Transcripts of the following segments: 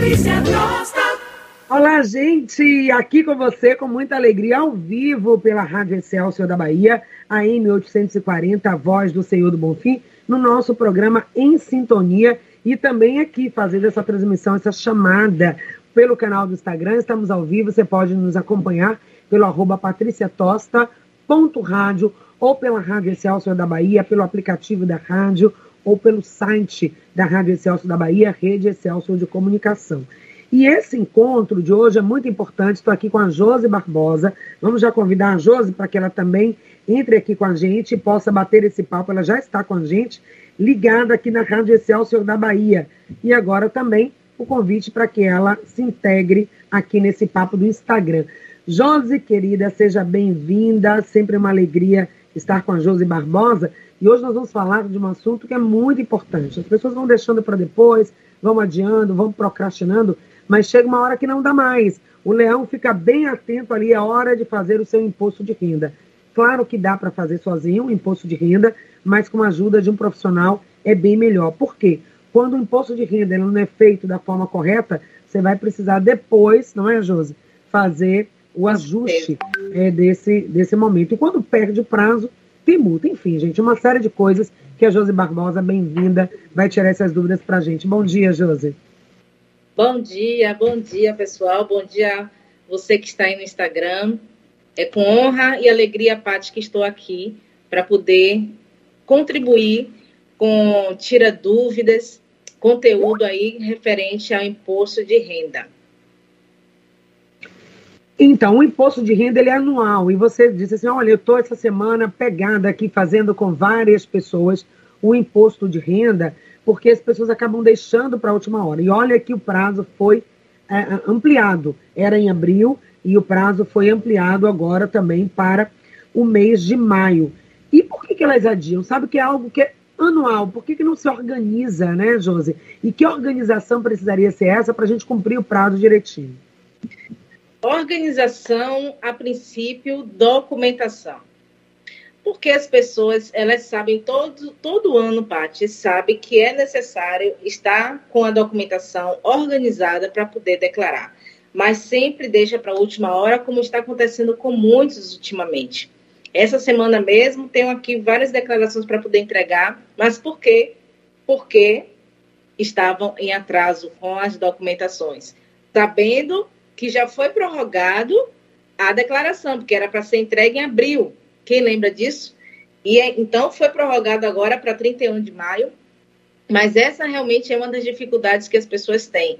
Patrícia Costa. Olá, gente! Aqui com você, com muita alegria, ao vivo pela Rádio Excelsior da Bahia, a M840, a voz do Senhor do Bonfim, no nosso programa Em Sintonia e também aqui fazendo essa transmissão, essa chamada pelo canal do Instagram. Estamos ao vivo, você pode nos acompanhar pelo arroba patriciatosta.rádio ou pela Rádio Excelsior da Bahia, pelo aplicativo da rádio ou pelo site da Rádio Excelsior da Bahia, Rede Excelsior de Comunicação. E esse encontro de hoje é muito importante. Estou aqui com a Josi Barbosa. Vamos já convidar a Josi para que ela também entre aqui com a gente e possa bater esse papo. Ela já está com a gente, ligada aqui na Rádio Excelsior da Bahia. E agora também o convite para que ela se integre aqui nesse papo do Instagram. Josi, querida, seja bem-vinda. Sempre uma alegria estar com a Josi Barbosa. E hoje nós vamos falar de um assunto que é muito importante. As pessoas vão deixando para depois, vão adiando, vão procrastinando, mas chega uma hora que não dá mais. O leão fica bem atento ali, é hora de fazer o seu imposto de renda. Claro que dá para fazer sozinho o imposto de renda, mas com a ajuda de um profissional é bem melhor. Por quê? Quando o imposto de renda não é feito da forma correta, você vai precisar depois, não é, Josi, fazer o ajuste é, desse, desse momento. E quando perde o prazo, tem. Enfim, gente, uma série de coisas que a Josi Barbosa, bem-vinda, vai tirar essas dúvidas para a gente. Bom dia, Josi. Bom dia, bom dia, pessoal. Bom dia você que está aí no Instagram. É com honra e alegria, Paty, que estou aqui para poder contribuir com tira dúvidas, conteúdo aí referente ao imposto de renda. Então, o imposto de renda ele é anual. E você disse assim: olha, eu estou essa semana pegada aqui fazendo com várias pessoas o imposto de renda, porque as pessoas acabam deixando para a última hora. E olha que o prazo foi é, ampliado. Era em abril e o prazo foi ampliado agora também para o mês de maio. E por que, que elas adiam? Sabe que é algo que é anual. Por que, que não se organiza, né, Josi? E que organização precisaria ser essa para a gente cumprir o prazo direitinho? Organização, a princípio, documentação. Porque as pessoas, elas sabem todo, todo ano, Paty, sabe que é necessário estar com a documentação organizada para poder declarar. Mas sempre deixa para a última hora, como está acontecendo com muitos ultimamente. Essa semana mesmo tenho aqui várias declarações para poder entregar, mas por quê? Porque estavam em atraso com as documentações, sabendo que já foi prorrogado a declaração, porque era para ser entregue em abril. Quem lembra disso? E é, então foi prorrogado agora para 31 de maio. Mas essa realmente é uma das dificuldades que as pessoas têm.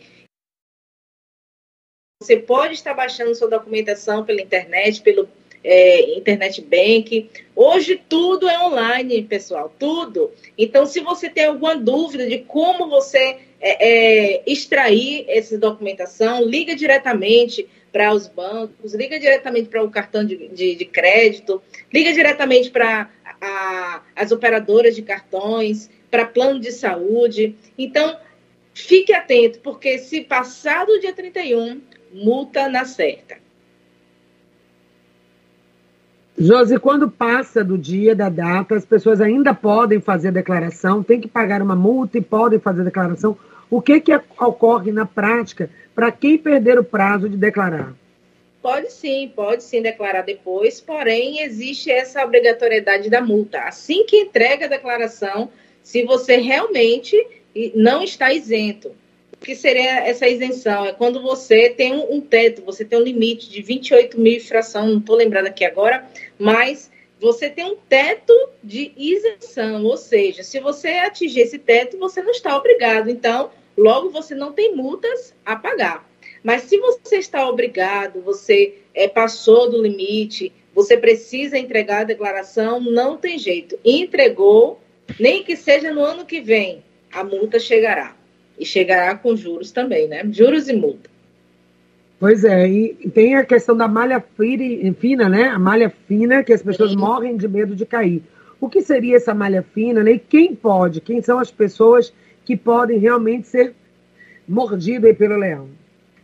Você pode estar baixando sua documentação pela internet, pelo é, internet bank. Hoje tudo é online, pessoal, tudo. Então, se você tem alguma dúvida de como você é, é, extrair essa documentação, liga diretamente para os bancos, liga diretamente para o cartão de, de, de crédito, liga diretamente para as operadoras de cartões, para plano de saúde. Então, fique atento, porque se passar do dia 31, multa na certa. Josi, quando passa do dia da data, as pessoas ainda podem fazer declaração, tem que pagar uma multa e podem fazer declaração. O que, que ocorre na prática para quem perder o prazo de declarar? Pode sim, pode sim declarar depois, porém existe essa obrigatoriedade da multa. Assim que entrega a declaração, se você realmente não está isento. O que seria essa isenção? É quando você tem um teto, você tem um limite de 28 mil fração, não estou lembrando aqui agora, mas você tem um teto de isenção, ou seja, se você atingir esse teto, você não está obrigado. Então, logo você não tem multas a pagar. Mas se você está obrigado, você é, passou do limite, você precisa entregar a declaração, não tem jeito. Entregou, nem que seja no ano que vem, a multa chegará. E chegará com juros também, né? Juros e multa. Pois é, e tem a questão da malha fina, né? A malha fina, que as pessoas Sim. morrem de medo de cair. O que seria essa malha fina, né? E quem pode? Quem são as pessoas que podem realmente ser mordidas pelo leão?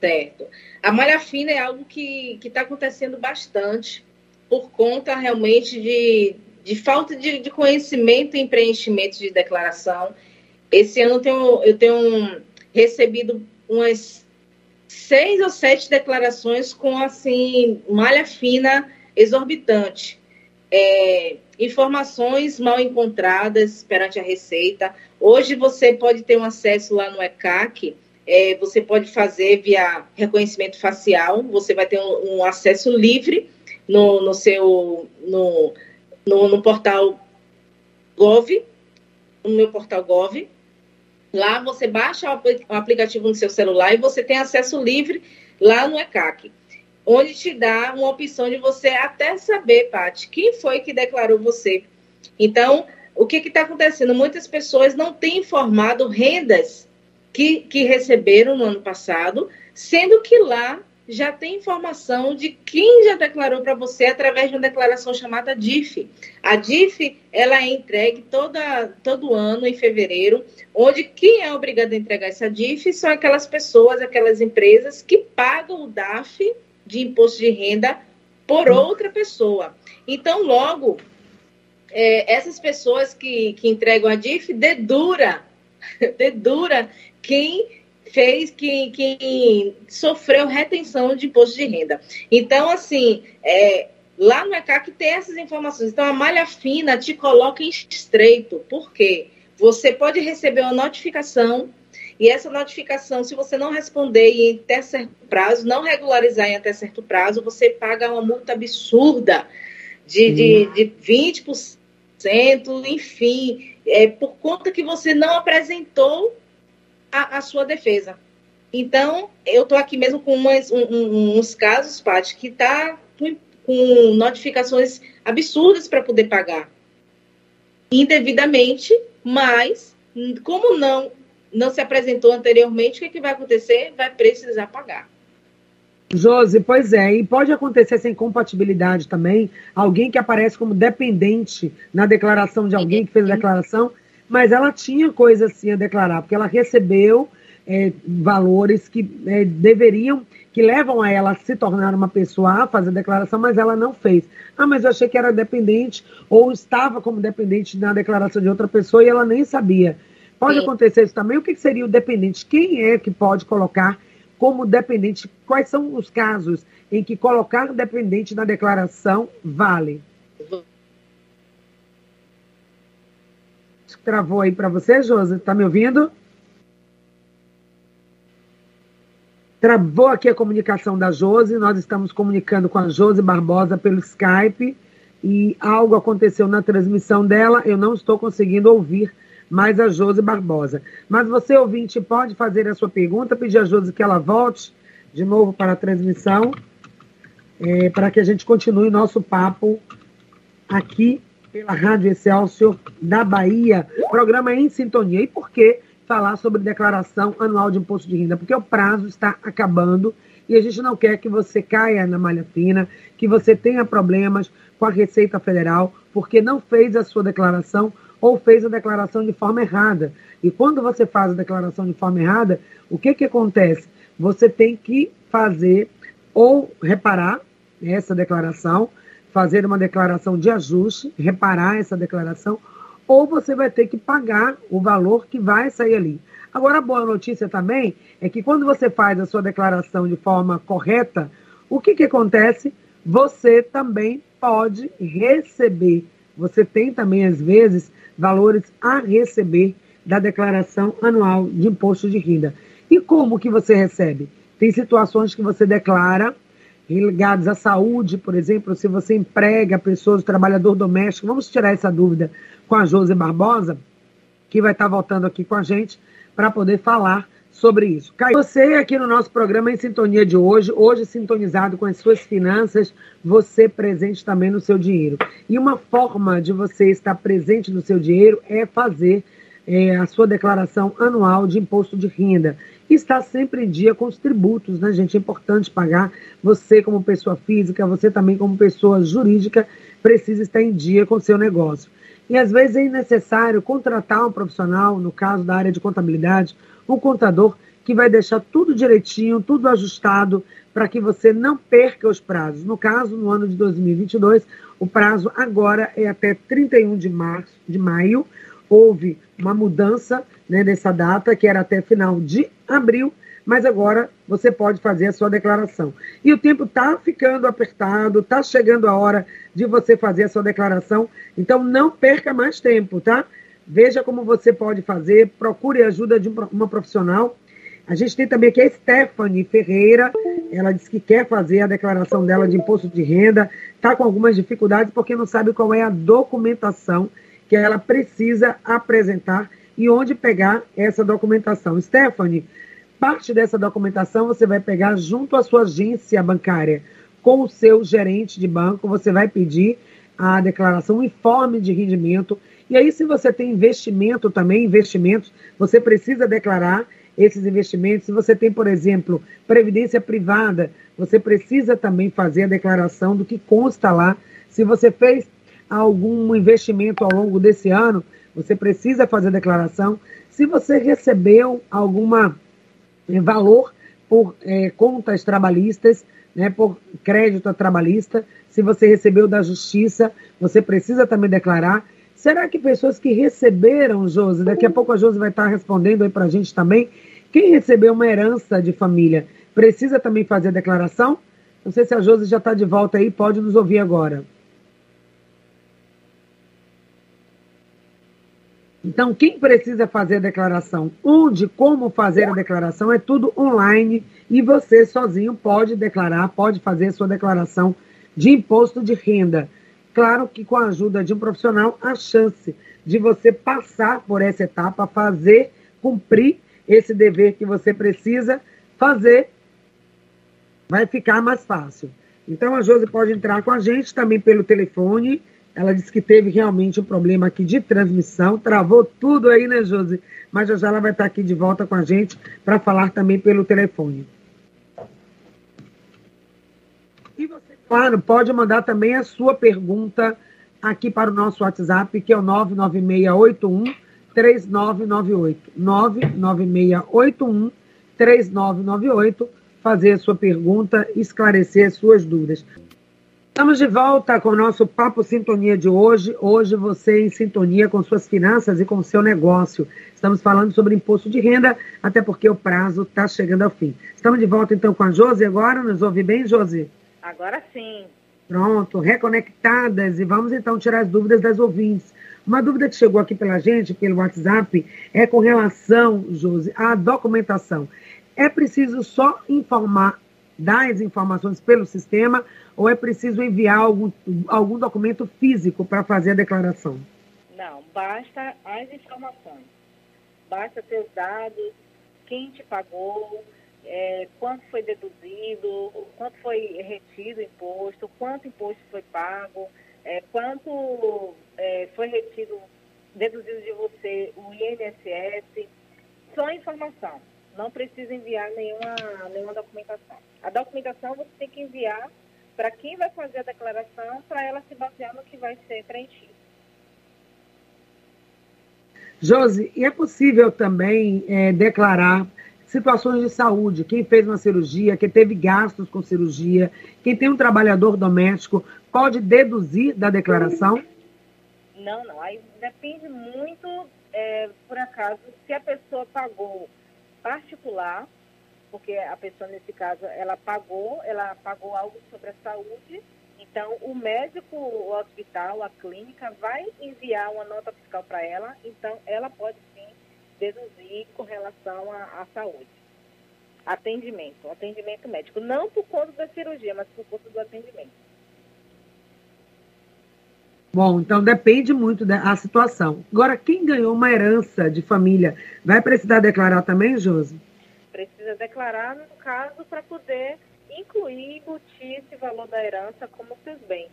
Certo. A malha fina é algo que está acontecendo bastante por conta realmente de, de falta de, de conhecimento em preenchimento de declaração esse ano eu tenho, eu tenho recebido umas seis ou sete declarações com assim malha fina exorbitante. É, informações mal encontradas perante a Receita. Hoje você pode ter um acesso lá no ECAC, é, você pode fazer via reconhecimento facial, você vai ter um, um acesso livre no, no seu no, no, no, portal Gov, no meu portal Gov. Lá você baixa o aplicativo no seu celular e você tem acesso livre lá no ECAC onde te dá uma opção de você até saber, Paty, quem foi que declarou você. Então, o que está acontecendo? Muitas pessoas não têm informado rendas que, que receberam no ano passado, sendo que lá já tem informação de quem já declarou para você através de uma declaração chamada DIF. A DIF ela é entregue toda, todo ano, em fevereiro, onde quem é obrigado a entregar essa DIF são aquelas pessoas, aquelas empresas que pagam o DAF de imposto de renda por outra pessoa. Então, logo, é, essas pessoas que, que entregam a DIF dedura, dedura quem fez, quem, quem sofreu retenção de imposto de renda. Então, assim, é, lá no ECAC tem essas informações. Então, a malha fina te coloca em estreito. Por quê? Você pode receber uma notificação e essa notificação, se você não responder em até certo prazo, não regularizar em até certo prazo, você paga uma multa absurda de, de, de 20%, enfim, é, por conta que você não apresentou a, a sua defesa. Então, eu estou aqui mesmo com umas, um, uns casos, Paty, que está com, com notificações absurdas para poder pagar indevidamente, mas como não não se apresentou anteriormente, o que, que vai acontecer? Vai precisar pagar. Josi, pois é, e pode acontecer sem compatibilidade também, alguém que aparece como dependente na declaração de alguém que fez a declaração, mas ela tinha coisa assim a declarar, porque ela recebeu é, valores que é, deveriam, que levam a ela a se tornar uma pessoa a fazer a declaração, mas ela não fez. Ah, mas eu achei que era dependente, ou estava como dependente na declaração de outra pessoa e ela nem sabia. Pode Sim. acontecer isso também. O que seria o dependente? Quem é que pode colocar como dependente? Quais são os casos em que colocar dependente na declaração vale? Travou aí para você, Josi? Está me ouvindo? Travou aqui a comunicação da Josi. Nós estamos comunicando com a Josi Barbosa pelo Skype e algo aconteceu na transmissão dela. Eu não estou conseguindo ouvir mais a Josi Barbosa. Mas você, ouvinte, pode fazer a sua pergunta, pedir a Josi que ela volte de novo para a transmissão, é, para que a gente continue nosso papo aqui pela Rádio Excelsior da Bahia. Programa em sintonia. E por que falar sobre declaração anual de imposto de renda? Porque o prazo está acabando e a gente não quer que você caia na malha fina, que você tenha problemas com a Receita Federal, porque não fez a sua declaração ou fez a declaração de forma errada. E quando você faz a declaração de forma errada, o que, que acontece? Você tem que fazer ou reparar essa declaração, fazer uma declaração de ajuste, reparar essa declaração, ou você vai ter que pagar o valor que vai sair ali. Agora, a boa notícia também é que quando você faz a sua declaração de forma correta, o que, que acontece? Você também pode receber. Você tem também, às vezes, valores a receber da declaração anual de imposto de renda. E como que você recebe? Tem situações que você declara ligados à saúde, por exemplo, se você emprega pessoas, trabalhador doméstico, vamos tirar essa dúvida com a Josi Barbosa, que vai estar voltando aqui com a gente para poder falar sobre isso. Caio, você aqui no nosso programa em sintonia de hoje, hoje sintonizado com as suas finanças, você presente também no seu dinheiro. E uma forma de você estar presente no seu dinheiro é fazer é, a sua declaração anual de imposto de renda. E estar sempre em dia com os tributos, né, gente? É importante pagar. Você, como pessoa física, você também, como pessoa jurídica, precisa estar em dia com o seu negócio. E às vezes é necessário contratar um profissional, no caso da área de contabilidade, um contador que vai deixar tudo direitinho, tudo ajustado, para que você não perca os prazos. No caso, no ano de 2022, o prazo agora é até 31 de março, de maio. Houve uma mudança né, nessa data, que era até final de abril, mas agora você pode fazer a sua declaração. E o tempo está ficando apertado, está chegando a hora de você fazer a sua declaração, então não perca mais tempo, tá? Veja como você pode fazer, procure a ajuda de uma profissional. A gente tem também aqui a Stephanie Ferreira, ela disse que quer fazer a declaração dela de imposto de renda, está com algumas dificuldades porque não sabe qual é a documentação que ela precisa apresentar e onde pegar essa documentação. Stephanie, Parte dessa documentação você vai pegar junto à sua agência bancária, com o seu gerente de banco, você vai pedir a declaração, um informe de rendimento. E aí, se você tem investimento também, investimentos, você precisa declarar esses investimentos. Se você tem, por exemplo, previdência privada, você precisa também fazer a declaração do que consta lá. Se você fez algum investimento ao longo desse ano, você precisa fazer a declaração. Se você recebeu alguma é, valor por é, contas trabalhistas, né, por crédito trabalhista. Se você recebeu da justiça, você precisa também declarar. Será que pessoas que receberam, Josi, daqui a pouco a Josi vai estar respondendo aí para a gente também, quem recebeu uma herança de família precisa também fazer a declaração? Não sei se a Josi já está de volta aí, pode nos ouvir agora. Então, quem precisa fazer a declaração, onde, como fazer a declaração, é tudo online e você sozinho pode declarar, pode fazer sua declaração de imposto de renda. Claro que com a ajuda de um profissional, a chance de você passar por essa etapa, fazer, cumprir esse dever que você precisa fazer, vai ficar mais fácil. Então, a Josi pode entrar com a gente também pelo telefone ela disse que teve realmente um problema aqui de transmissão, travou tudo aí, né, Josi? Mas já já ela vai estar aqui de volta com a gente para falar também pelo telefone. E você, claro, pode mandar também a sua pergunta aqui para o nosso WhatsApp, que é o 99681 3998. 99681 3998. Fazer a sua pergunta, esclarecer as suas dúvidas. Estamos de volta com o nosso Papo Sintonia de hoje. Hoje você em sintonia com suas finanças e com seu negócio. Estamos falando sobre imposto de renda, até porque o prazo está chegando ao fim. Estamos de volta então com a Josi agora. Nos ouve bem, Josi? Agora sim. Pronto, reconectadas. E vamos então tirar as dúvidas das ouvintes. Uma dúvida que chegou aqui pela gente, pelo WhatsApp, é com relação, Josi, à documentação. É preciso só informar, dar as informações pelo sistema ou é preciso enviar algum, algum documento físico para fazer a declaração? Não, basta as informações. Basta ter os dados, quem te pagou, é, quanto foi deduzido, quanto foi retido imposto, quanto imposto foi pago, é, quanto é, foi retido, deduzido de você o INSS. Só informação. Não precisa enviar nenhuma, nenhuma documentação. A documentação você tem que enviar para quem vai fazer a declaração, para ela se basear no que vai ser preenchido. Josi, e é possível também é, declarar situações de saúde, quem fez uma cirurgia, quem teve gastos com cirurgia, quem tem um trabalhador doméstico, pode deduzir da declaração? Não, não. Aí depende muito, é, por acaso, se a pessoa pagou particular, porque a pessoa, nesse caso, ela pagou, ela pagou algo sobre a saúde, então o médico, o hospital, a clínica vai enviar uma nota fiscal para ela, então ela pode deduzir com relação à, saúde. Atendimento, atendimento médico, não por conta da cirurgia, mas por conta do atendimento. Bom, então depende muito da situação. Agora, quem ganhou uma herança de família vai precisar declarar também, Josi? precisa declarar, no caso, para poder incluir, embutir esse valor da herança como seus bens.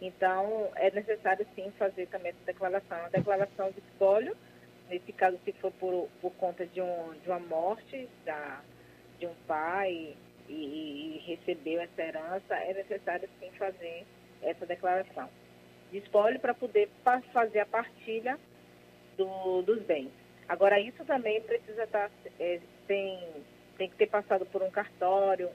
Então, é necessário sim fazer também essa declaração. A declaração de espólio, nesse caso, se for por, por conta de, um, de uma morte da, de um pai e, e recebeu essa herança, é necessário sim fazer essa declaração de espólio para poder fazer a partilha do, dos bens. Agora, isso também precisa estar, tá, é, tem, tem que ter passado por um cartório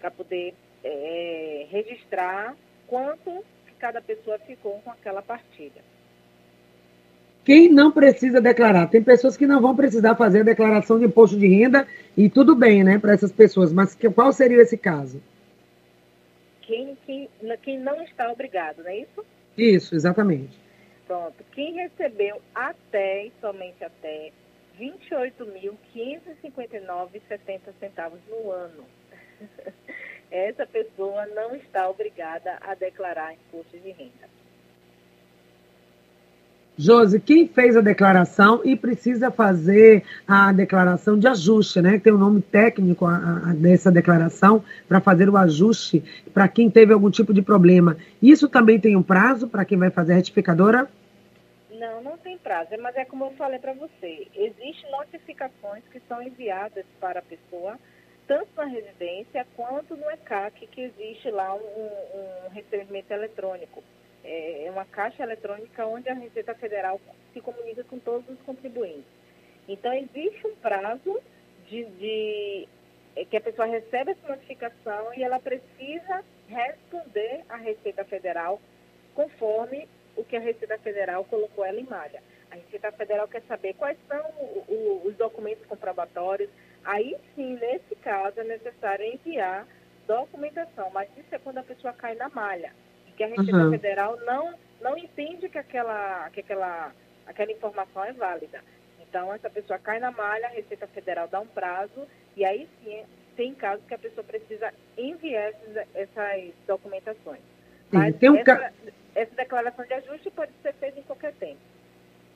para poder é, registrar quanto cada pessoa ficou com aquela partilha. Quem não precisa declarar? Tem pessoas que não vão precisar fazer a declaração de imposto de renda e tudo bem, né, para essas pessoas, mas qual seria esse caso? Quem, quem, quem não está obrigado, não é isso? Isso, exatamente. Pronto. Quem recebeu até e somente até R$ 28.559,70 centavos no ano. Essa pessoa não está obrigada a declarar imposto de renda. Josi, quem fez a declaração e precisa fazer a declaração de ajuste, né? Tem um nome técnico a, a, dessa declaração para fazer o ajuste para quem teve algum tipo de problema. Isso também tem um prazo para quem vai fazer a retificadora? Não, não tem prazo, mas é como eu falei para você. Existem notificações que são enviadas para a pessoa, tanto na residência quanto no ECAC, que existe lá um, um recebimento eletrônico é, é uma caixa eletrônica onde a Receita Federal se comunica com todos os contribuintes. Então, existe um prazo de, de é, que a pessoa recebe essa notificação e ela precisa responder à Receita Federal conforme o que a Receita Federal colocou ela em malha. A Receita Federal quer saber quais são o, o, os documentos comprobatórios. Aí sim, nesse caso, é necessário enviar documentação, mas isso é quando a pessoa cai na malha que a Receita uhum. Federal não, não entende que, aquela, que aquela, aquela informação é válida. Então, essa pessoa cai na malha, a Receita Federal dá um prazo, e aí sim, tem casos que a pessoa precisa enviar essas, essas documentações. Mas sim, um essa, ca... essa declaração de ajuste pode ser feita em qualquer tempo.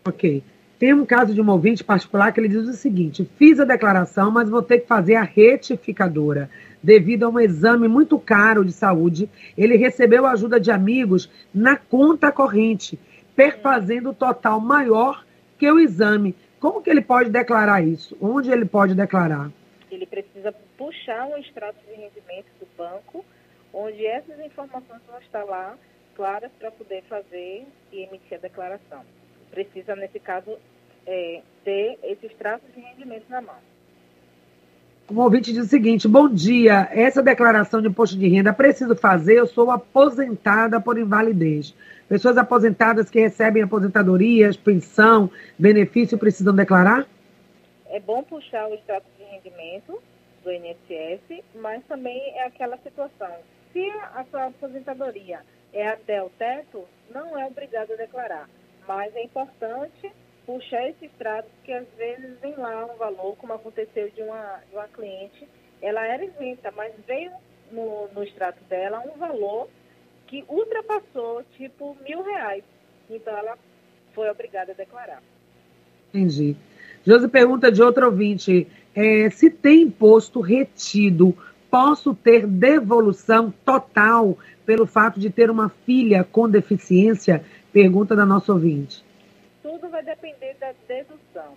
Ok. Tem um caso de um ouvinte particular que ele diz o seguinte: fiz a declaração, mas vou ter que fazer a retificadora devido a um exame muito caro de saúde. Ele recebeu ajuda de amigos na conta corrente, perfazendo o total maior que o exame. Como que ele pode declarar isso? Onde ele pode declarar? Ele precisa puxar um extrato de rendimento do banco, onde essas informações vão estar lá claras para poder fazer e emitir a declaração. Precisa, nesse caso, é, ter esse extrato de rendimento na mão. Um ouvinte diz o seguinte: bom dia, essa declaração de imposto de renda preciso fazer, eu sou aposentada por invalidez. Pessoas aposentadas que recebem aposentadorias, pensão, benefício precisam declarar? É bom puxar o extrato de rendimento do INSS, mas também é aquela situação. Se a sua aposentadoria é até o teto, não é obrigado a declarar. Mas é importante puxar esse extrato, porque às vezes vem lá um valor, como aconteceu de uma, de uma cliente, ela era isenta, mas veio no, no extrato dela um valor que ultrapassou, tipo, mil reais. Então, ela foi obrigada a declarar. Entendi. Josi pergunta de outro ouvinte: é, se tem imposto retido, posso ter devolução total pelo fato de ter uma filha com deficiência? Pergunta da nossa ouvinte tudo vai depender da dedução.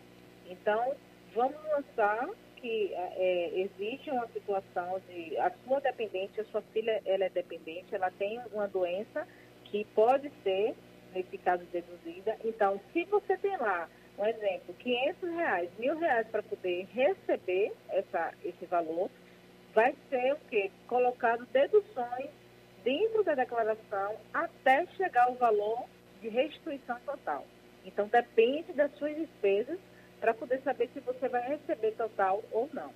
Então, vamos lançar que é, existe uma situação de a sua dependente, a sua filha ela é dependente, ela tem uma doença que pode ser, nesse caso, deduzida. Então, se você tem lá, um exemplo, 500 reais, mil reais para poder receber essa, esse valor, vai ser o quê? Colocado deduções dentro da declaração até chegar ao valor de restituição total. Então, depende das suas despesas para poder saber se você vai receber total ou não.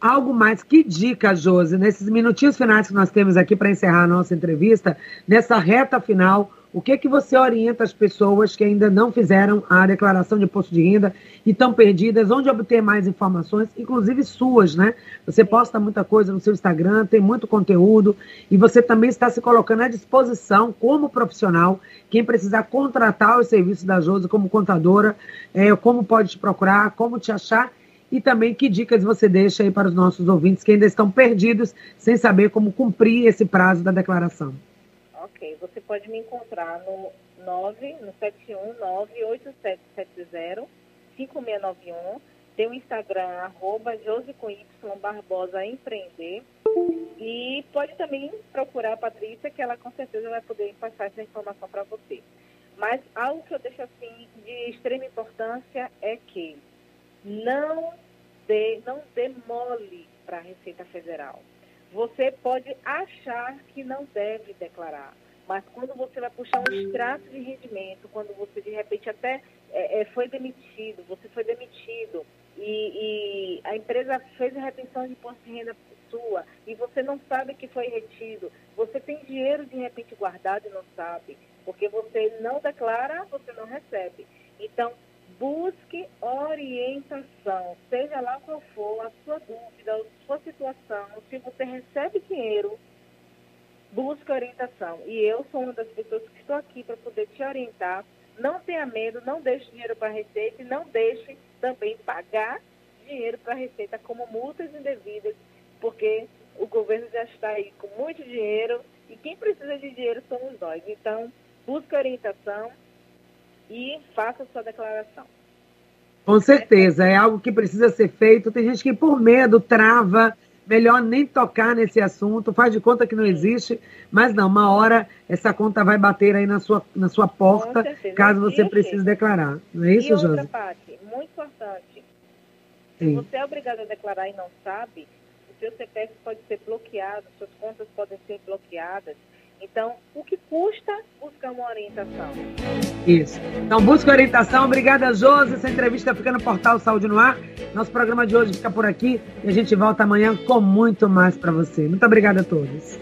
Algo mais, que dica, Josi, nesses minutinhos finais que nós temos aqui para encerrar a nossa entrevista, nessa reta final, o que que você orienta as pessoas que ainda não fizeram a declaração de imposto de renda e estão perdidas? Onde obter mais informações, inclusive suas, né? Você posta muita coisa no seu Instagram, tem muito conteúdo e você também está se colocando à disposição como profissional. Quem precisar contratar os serviços da Josi como contadora, é, como pode te procurar, como te achar e também que dicas você deixa aí para os nossos ouvintes que ainda estão perdidos sem saber como cumprir esse prazo da declaração. Ok, você pode me encontrar no 9, no 7198770 5691. Tem o Instagram, arroba Barbosa Empreender. E pode também procurar a Patrícia, que ela com certeza vai poder passar essa informação para você. Mas algo que eu deixo assim de extrema importância é que não, dê, não demole para a Receita Federal. Você pode achar que não deve declarar, Mas quando você vai puxar um extrato de rendimento, quando você de repente até é, é, foi demitido, você foi demitido e, e, a empresa fez a retenção de imposto de renda sua e você não sabe que foi retido, você tem dinheiro de repente guardado e não sabe, porque você não declara, você não recebe. Então, busque orientação, seja lá qual for a sua dúvida, a sua situação, se você recebe dinheiro, busque orientação. E eu sou uma das pessoas que estou aqui para poder te orientar. Não tenha medo, não deixe dinheiro para a Receita e não deixe também pagar dinheiro para a Receita como multas indevidas, porque o governo já está aí com muito dinheiro e quem precisa de dinheiro somos nós. Então, busque orientação e faça sua declaração. Com certeza, é algo que precisa ser feito. Tem gente que, por medo, trava melhor nem tocar nesse assunto, faz de conta que não existe, mas não, uma hora essa conta vai bater aí na sua, na sua porta, caso você precise declarar. Não é isso, Josi? outra parte, muito importante. Sim. Se você é obrigado a declarar e não sabe, o seu CPF pode ser bloqueado, suas contas podem ser bloqueadas. Então, o que custa buscar uma orientação? Isso. Então, busca orientação. Obrigada, Josi. Essa entrevista fica no portal Saúde no Ar. Nosso programa de hoje fica por aqui e a gente volta amanhã com muito mais para você. Muito obrigada a todos.